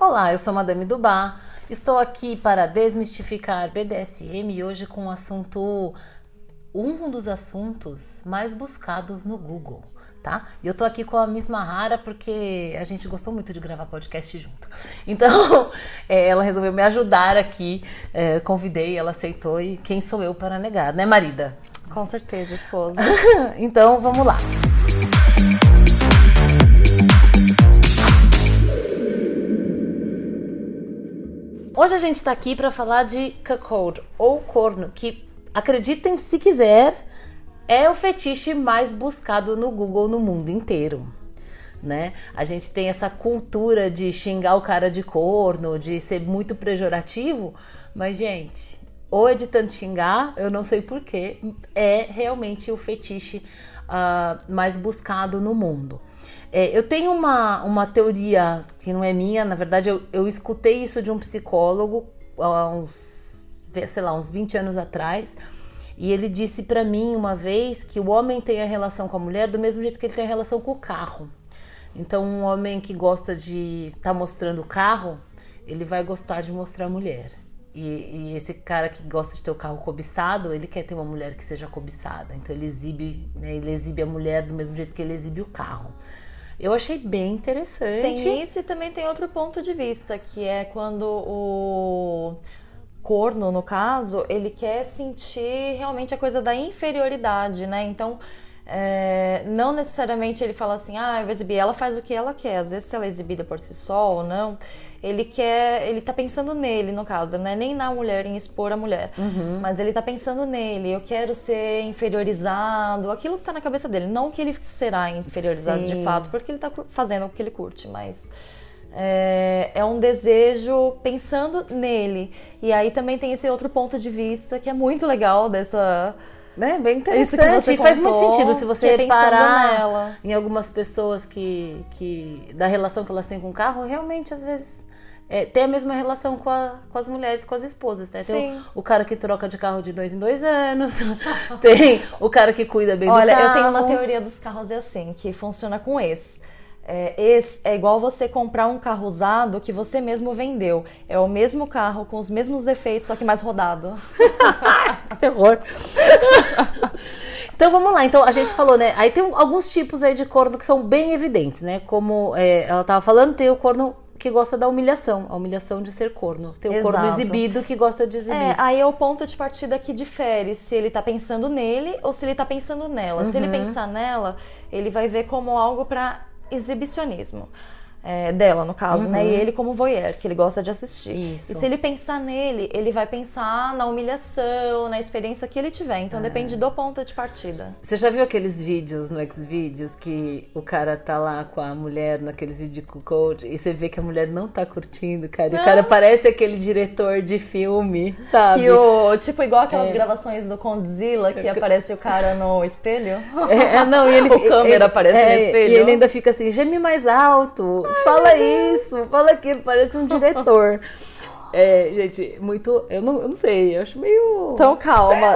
Olá, eu sou Madame Dubá. Estou aqui para desmistificar BDSM e hoje com um assunto, um dos assuntos mais buscados no Google, tá? E eu tô aqui com a Miss Mahara porque a gente gostou muito de gravar podcast junto. Então, é, ela resolveu me ajudar aqui, é, convidei, ela aceitou e quem sou eu para negar, né, marida? Com certeza, esposa. então, vamos lá. Hoje a gente está aqui para falar de cuckold ou corno, que acreditem se quiser, é o fetiche mais buscado no Google no mundo inteiro. Né? A gente tem essa cultura de xingar o cara de corno, de ser muito pejorativo, mas gente, ou é de tanto xingar, eu não sei porquê, é realmente o fetiche uh, mais buscado no mundo. É, eu tenho uma, uma teoria que não é minha, na verdade, eu, eu escutei isso de um psicólogo há uns, sei lá, uns 20 anos atrás. E ele disse para mim uma vez que o homem tem a relação com a mulher do mesmo jeito que ele tem a relação com o carro. Então, um homem que gosta de estar tá mostrando o carro, ele vai gostar de mostrar a mulher. E, e, esse cara que gosta de ter o carro cobiçado, ele quer ter uma mulher que seja cobiçada. Então, ele exibe, né, ele exibe a mulher do mesmo jeito que ele exibe o carro. Eu achei bem interessante. Tem isso e também tem outro ponto de vista, que é quando o corno, no caso, ele quer sentir realmente a coisa da inferioridade, né? Então, é, não necessariamente ele fala assim, ah, eu vou exibir, ela faz o que ela quer. Às vezes, se ela é exibida por si só ou não, ele quer, ele tá pensando nele, no caso, não é nem na mulher, em expor a mulher, uhum. mas ele tá pensando nele, eu quero ser inferiorizado, aquilo que tá na cabeça dele, não que ele será inferiorizado Sim. de fato, porque ele tá fazendo o que ele curte, mas é, é, um desejo pensando nele. E aí também tem esse outro ponto de vista que é muito legal dessa. É bem interessante. E faz muito sentido se você é parar nela. em algumas pessoas que, que. da relação que elas têm com o carro, realmente às vezes é, tem a mesma relação com, a, com, as mulheres, com as esposas, né? Tem o, o, cara que troca de carro de dois em dois anos, tem o cara que cuida bem Olha, do carro. Olha, eu tenho uma teoria dos carros é assim, que funciona com esse. É, esse é igual você comprar um carro usado que você mesmo vendeu. É o mesmo carro, com os mesmos defeitos, só que mais rodado. que terror. Então vamos lá. Então a gente falou, né? Aí tem alguns tipos aí de corno que são bem evidentes, né? Como é, ela tava falando, tem o corno que gosta da humilhação, a humilhação de ser corno. Tem o Exato. corno exibido que gosta de exibir. É, aí é o ponto de partida que difere se ele tá pensando nele ou se ele tá pensando nela. Uhum. Se ele uhum. pensar nela, ele vai ver como algo para exibicionismo é, dela, no caso, uhum. né? E uhum. ele como voyeur, que ele gosta de assistir. Isso. E se ele pensar nele, ele vai pensar na humilhação, na experiência que ele tiver. Então é. depende do ponto de partida. Você já viu aqueles vídeos no Xvideos que o cara tá lá com a mulher naqueles vídeos com o coach e você vê que a mulher não tá curtindo, cara. E o cara parece aquele diretor de filme, sabe? Que o, tipo, igual aquelas é. gravações do Condzilla que aparece o cara no espelho. É, é não, e ele o câmera aparece no é, espelho. E ele ainda fica assim, geme mais alto fala isso, fala aquilo, parece um diretor. É, gente, muito. Eu não, eu não sei, eu acho meio. Então calma,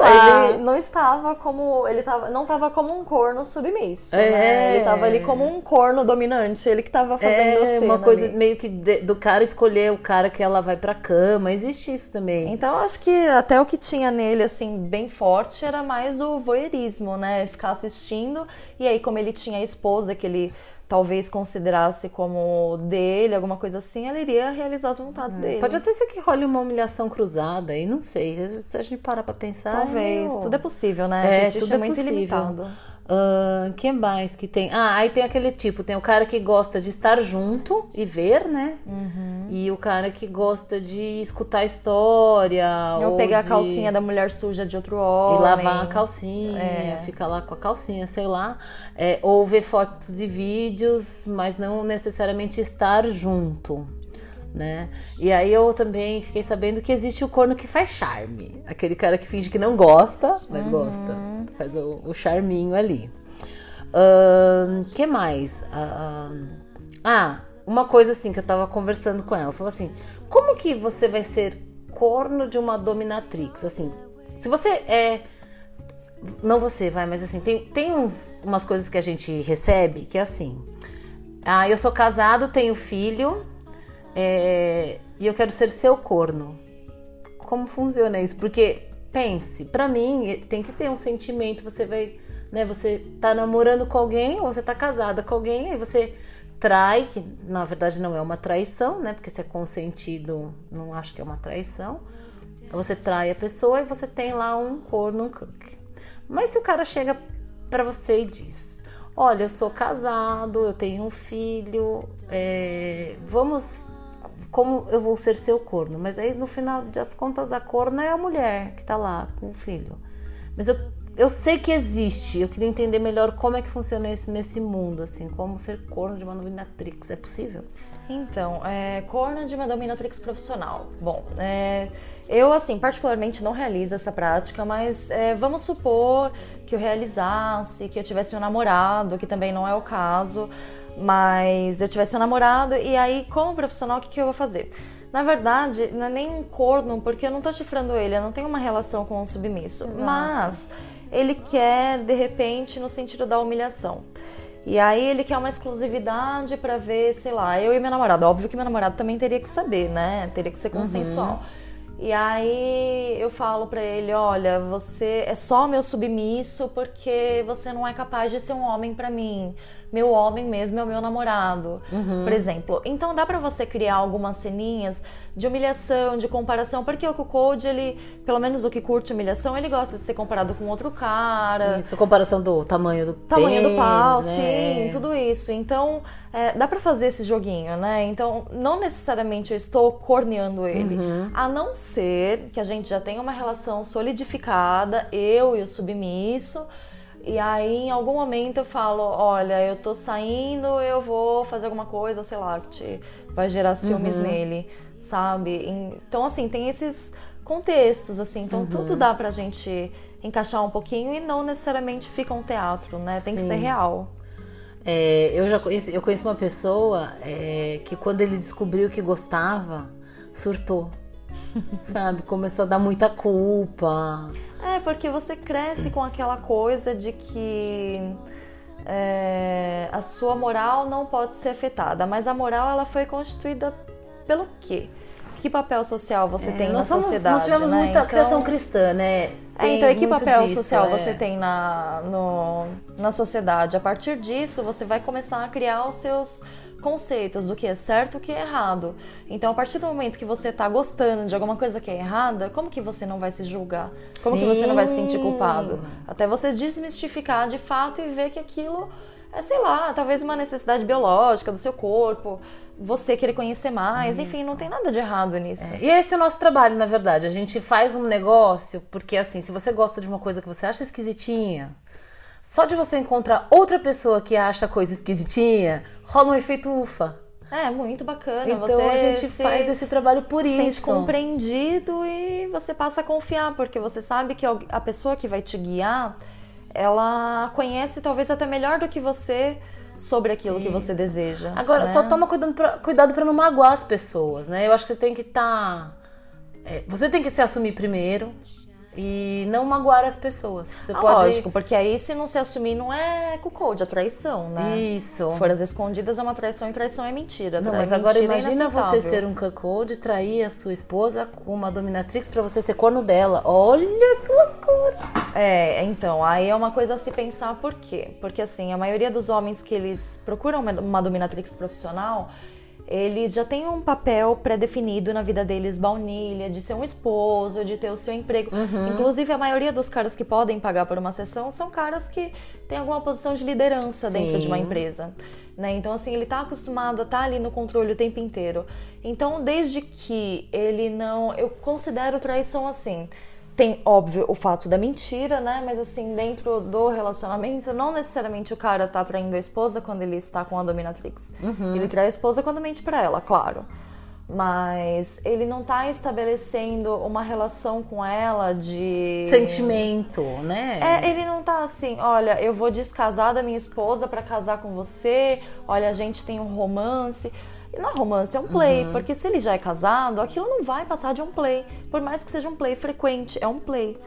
ele não estava como. Ele tava, não estava como um corno submisso. É. Né? Ele estava ali como um corno dominante. Ele que estava fazendo É uma coisa ali. meio que de, do cara escolher o cara que ela vai pra cama. Existe isso também. Então acho que até o que tinha nele, assim, bem forte era mais o voyeurismo, né? Ficar assistindo. E aí, como ele tinha a esposa que ele talvez considerasse como dele, alguma coisa assim, ela iria realizar as vontades é. dele. Pode até ser que role uma humilhação cruzada, aí não sei. Se a gente parar pra pensar. Talvez. É tudo é possível, né? É, tudo é, é muito possível. ilimitado. Uh, que mais que tem? Ah, aí tem aquele tipo, tem o cara que gosta de estar junto e ver, né? Uhum. E o cara que gosta de escutar a história. Ou, ou pegar de... a calcinha da mulher suja de outro homem. E lavar a calcinha, é. ficar lá com a calcinha, sei lá. É, ou ver fotos e vídeos, mas não necessariamente estar junto né? E aí eu também fiquei sabendo que existe o corno que faz charme. Aquele cara que finge que não gosta, mas uhum. gosta. Faz o, o charminho ali. O uh, que mais? Uh, ah, uma coisa assim que eu tava conversando com ela. Falou assim, como que você vai ser corno de uma dominatrix? Assim, se você é... Não você, vai, mas assim, tem, tem uns, umas coisas que a gente recebe que é assim... Ah, eu sou casado, tenho filho é, e eu quero ser seu corno. Como funciona isso? Porque pense, para mim tem que ter um sentimento. Você vai, né? Você tá namorando com alguém ou você tá casada com alguém, aí você trai, que na verdade não é uma traição, né? Porque se é consentido, não acho que é uma traição. Você trai a pessoa e você tem lá um corno, um cookie. Mas se o cara chega para você e diz: Olha, eu sou casado, eu tenho um filho, é, vamos. Como eu vou ser seu corno? Mas aí no final das contas, a corna é a mulher que tá lá com o filho. Mas eu eu sei que existe. Eu queria entender melhor como é que funciona isso nesse mundo, assim, como ser corno de uma dominatrix. É possível? Então, é, corno de uma dominatrix profissional. Bom, é, eu, assim, particularmente não realizo essa prática, mas é, vamos supor que eu realizasse, que eu tivesse um namorado, que também não é o caso, mas eu tivesse um namorado, e aí, como profissional, o que, que eu vou fazer? Na verdade, não é nem um corno, porque eu não tô chifrando ele, eu não tenho uma relação com o submisso. Exato. Mas ele quer de repente no sentido da humilhação. E aí ele quer uma exclusividade para ver, sei lá, eu e meu namorado. Óbvio que meu namorado também teria que saber, né? Teria que ser consensual. Uhum. E aí eu falo para ele, olha, você é só meu submisso porque você não é capaz de ser um homem para mim meu homem mesmo é o meu namorado, uhum. por exemplo. Então dá para você criar algumas ceninhas de humilhação, de comparação, porque o Code, ele, pelo menos o que curte humilhação, ele gosta de ser comparado com outro cara. Isso, comparação do tamanho do tamanho pênis, do pau, né? sim, tudo isso. Então, é, dá para fazer esse joguinho, né? Então, não necessariamente eu estou corneando ele, uhum. a não ser que a gente já tenha uma relação solidificada, eu e o submisso, e aí, em algum momento, eu falo: olha, eu tô saindo, eu vou fazer alguma coisa, sei lá, que te vai gerar ciúmes uhum. nele, sabe? Então, assim, tem esses contextos, assim. Então, uhum. tudo dá pra gente encaixar um pouquinho e não necessariamente fica um teatro, né? Tem Sim. que ser real. É, eu já conheci, eu conheço uma pessoa é, que quando ele descobriu que gostava, surtou. sabe? Começou a dar muita culpa. É, porque você cresce com aquela coisa de que é, a sua moral não pode ser afetada, mas a moral ela foi constituída pelo quê? Que papel social você é, tem na somos, sociedade? Nós tivemos né? muita então, criação cristã, né? É, então, e que papel disso, social é. você tem na, no, na sociedade? A partir disso, você vai começar a criar os seus conceitos do que é certo e o que é errado. Então, a partir do momento que você está gostando de alguma coisa que é errada, como que você não vai se julgar? Como Sim. que você não vai se sentir culpado? Até você desmistificar de fato e ver que aquilo é, sei lá, talvez uma necessidade biológica do seu corpo, você querer conhecer mais, Isso. enfim, não tem nada de errado nisso. É. E esse é o nosso trabalho, na verdade. A gente faz um negócio, porque assim, se você gosta de uma coisa que você acha esquisitinha, só de você encontrar outra pessoa que acha coisa esquisitinha, rola um efeito ufa. É, muito bacana. Então você a gente faz esse trabalho por se isso. Sente compreendido e você passa a confiar, porque você sabe que a pessoa que vai te guiar, ela conhece talvez até melhor do que você sobre aquilo isso. que você deseja. Agora, né? só toma cuidado para não magoar as pessoas, né? Eu acho que você tem que estar. Tá, é, você tem que se assumir primeiro e não magoar as pessoas. Você ah, pode... Lógico, porque aí se não se assumir não é cuckold, é traição, né? Isso. Foras escondidas é uma traição e traição é mentira. Não, mas agora é imagina é você ser um cuckold e trair a sua esposa com uma dominatrix para você ser corno dela. Olha que loucura! É, então, aí é uma coisa a se pensar por quê? Porque assim, a maioria dos homens que eles procuram uma dominatrix profissional eles já têm um papel pré-definido na vida deles, baunilha, de ser um esposo, de ter o seu emprego. Uhum. Inclusive, a maioria dos caras que podem pagar por uma sessão são caras que têm alguma posição de liderança Sim. dentro de uma empresa. Né? Então, assim, ele está acostumado a estar tá ali no controle o tempo inteiro. Então, desde que ele não. Eu considero traição assim tem, óbvio, o fato da mentira, né? Mas assim, dentro do relacionamento, não necessariamente o cara tá traindo a esposa quando ele está com a dominatrix. Uhum. Ele trai a esposa quando mente para ela, claro. Mas ele não tá estabelecendo uma relação com ela de. Sentimento, né? É, ele não tá assim, olha, eu vou descasar da minha esposa para casar com você, olha, a gente tem um romance. E não é romance, é um play, uhum. porque se ele já é casado, aquilo não vai passar de um play, por mais que seja um play frequente, é um play.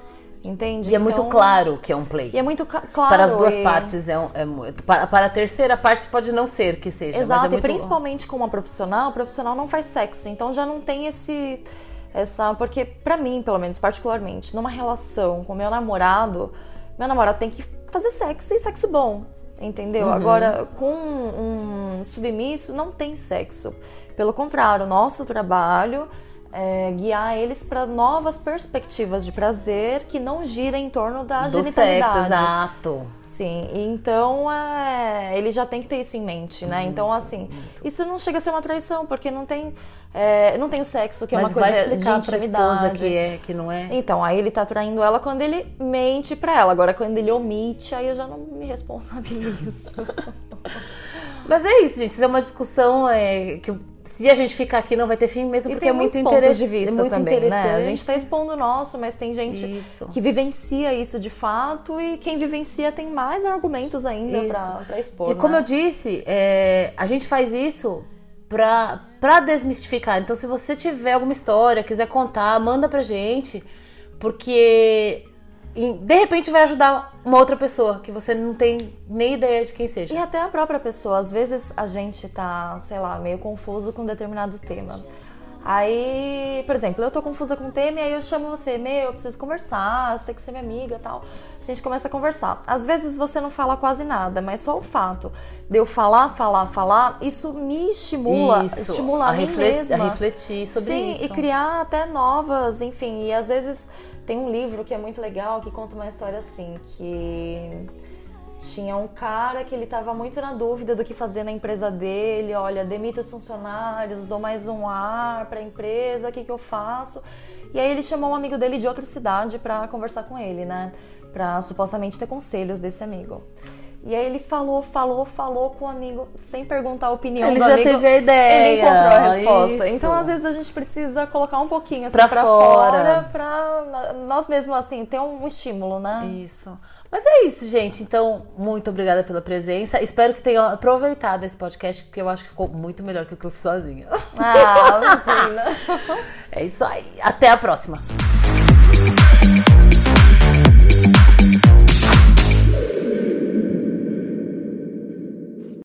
Entende? E é muito Então- claro que é um play. E é muito claro. para as duas e- partes é, um, é mu- para, para a terceira parte pode não ser que seja. Exato, mas é e muito- principalmente com uma profissional, o profissional não faz sexo, então já não tem esse essa, porque pra mim, pelo menos particularmente, numa relação com meu namorado, meu namorado tem que fazer sexo e sexo bom, entendeu? Agora, com um submisso não tem sexo. Pelo contrário, o nosso trabalho é guiar eles para novas perspectivas de prazer que não gira em torno da do genitalidade. sexo, exato. Sim, então é, ele já tem que ter isso em mente, né? Então, assim, isso não chega a ser uma traição, porque não tem, é, não tem o sexo, que é Mas uma coisa vai explicar de pra intimidade. esposa que é que não é. Então, aí ele tá traindo ela quando ele mente pra ela. Agora, quando ele omite, aí eu já não me responsabilizo. Mas é isso, gente. Isso é uma discussão é, que se a gente ficar aqui não vai ter fim mesmo, E porque é muito interessante. de vista muito também, interessante. né? A gente tá expondo o nosso, mas tem gente Isso. que vivencia isso de fato e quem vivencia tem mais argumentos ainda pra expor, E como né? eu disse, é, a gente faz isso pra desmistificar. Então, se você tiver alguma história, quiser contar, manda pra gente, porque de repente vai ajudar uma outra pessoa que você não tem nem ideia de quem seja. E até a própria pessoa, às vezes a gente tá, sei lá, meio confuso com determinado tema. Aí, por exemplo, eu tô confusa com o tema e aí eu chamo você, meu, eu preciso conversar, eu sei que você é minha amiga e tal. A gente começa a conversar. Às vezes você não fala quase nada, mas só o fato de eu falar, falar, falar, isso me estimula, Isso, estimula a, mim refle- mesma. a refletir sobre Sim, isso. e criar até novas, enfim. E às vezes tem um livro que é muito legal que conta uma história assim, que tinha um cara que ele estava muito na dúvida do que fazer na empresa dele. Olha, demito os funcionários, dou mais um ar para a empresa, o que, que eu faço? E aí ele chamou um amigo dele de outra cidade para conversar com ele, né? Para supostamente ter conselhos desse amigo. E aí ele falou, falou, falou com o amigo, sem perguntar a opinião Ele do já amigo. teve a ideia, Ele encontrou a resposta. isso. Então, às vezes, a gente precisa colocar um pouquinho assim, Pra pra, fora. fora, pra nós mesmos, assim, ter um estímulo, né? Isso. Mas é isso, gente. Então, muito obrigada pela presença. Espero que tenham aproveitado esse podcast, porque eu acho que ficou muito melhor que o que eu fiz sozinha. Ah, imagina. É isso aí. Até a próxima.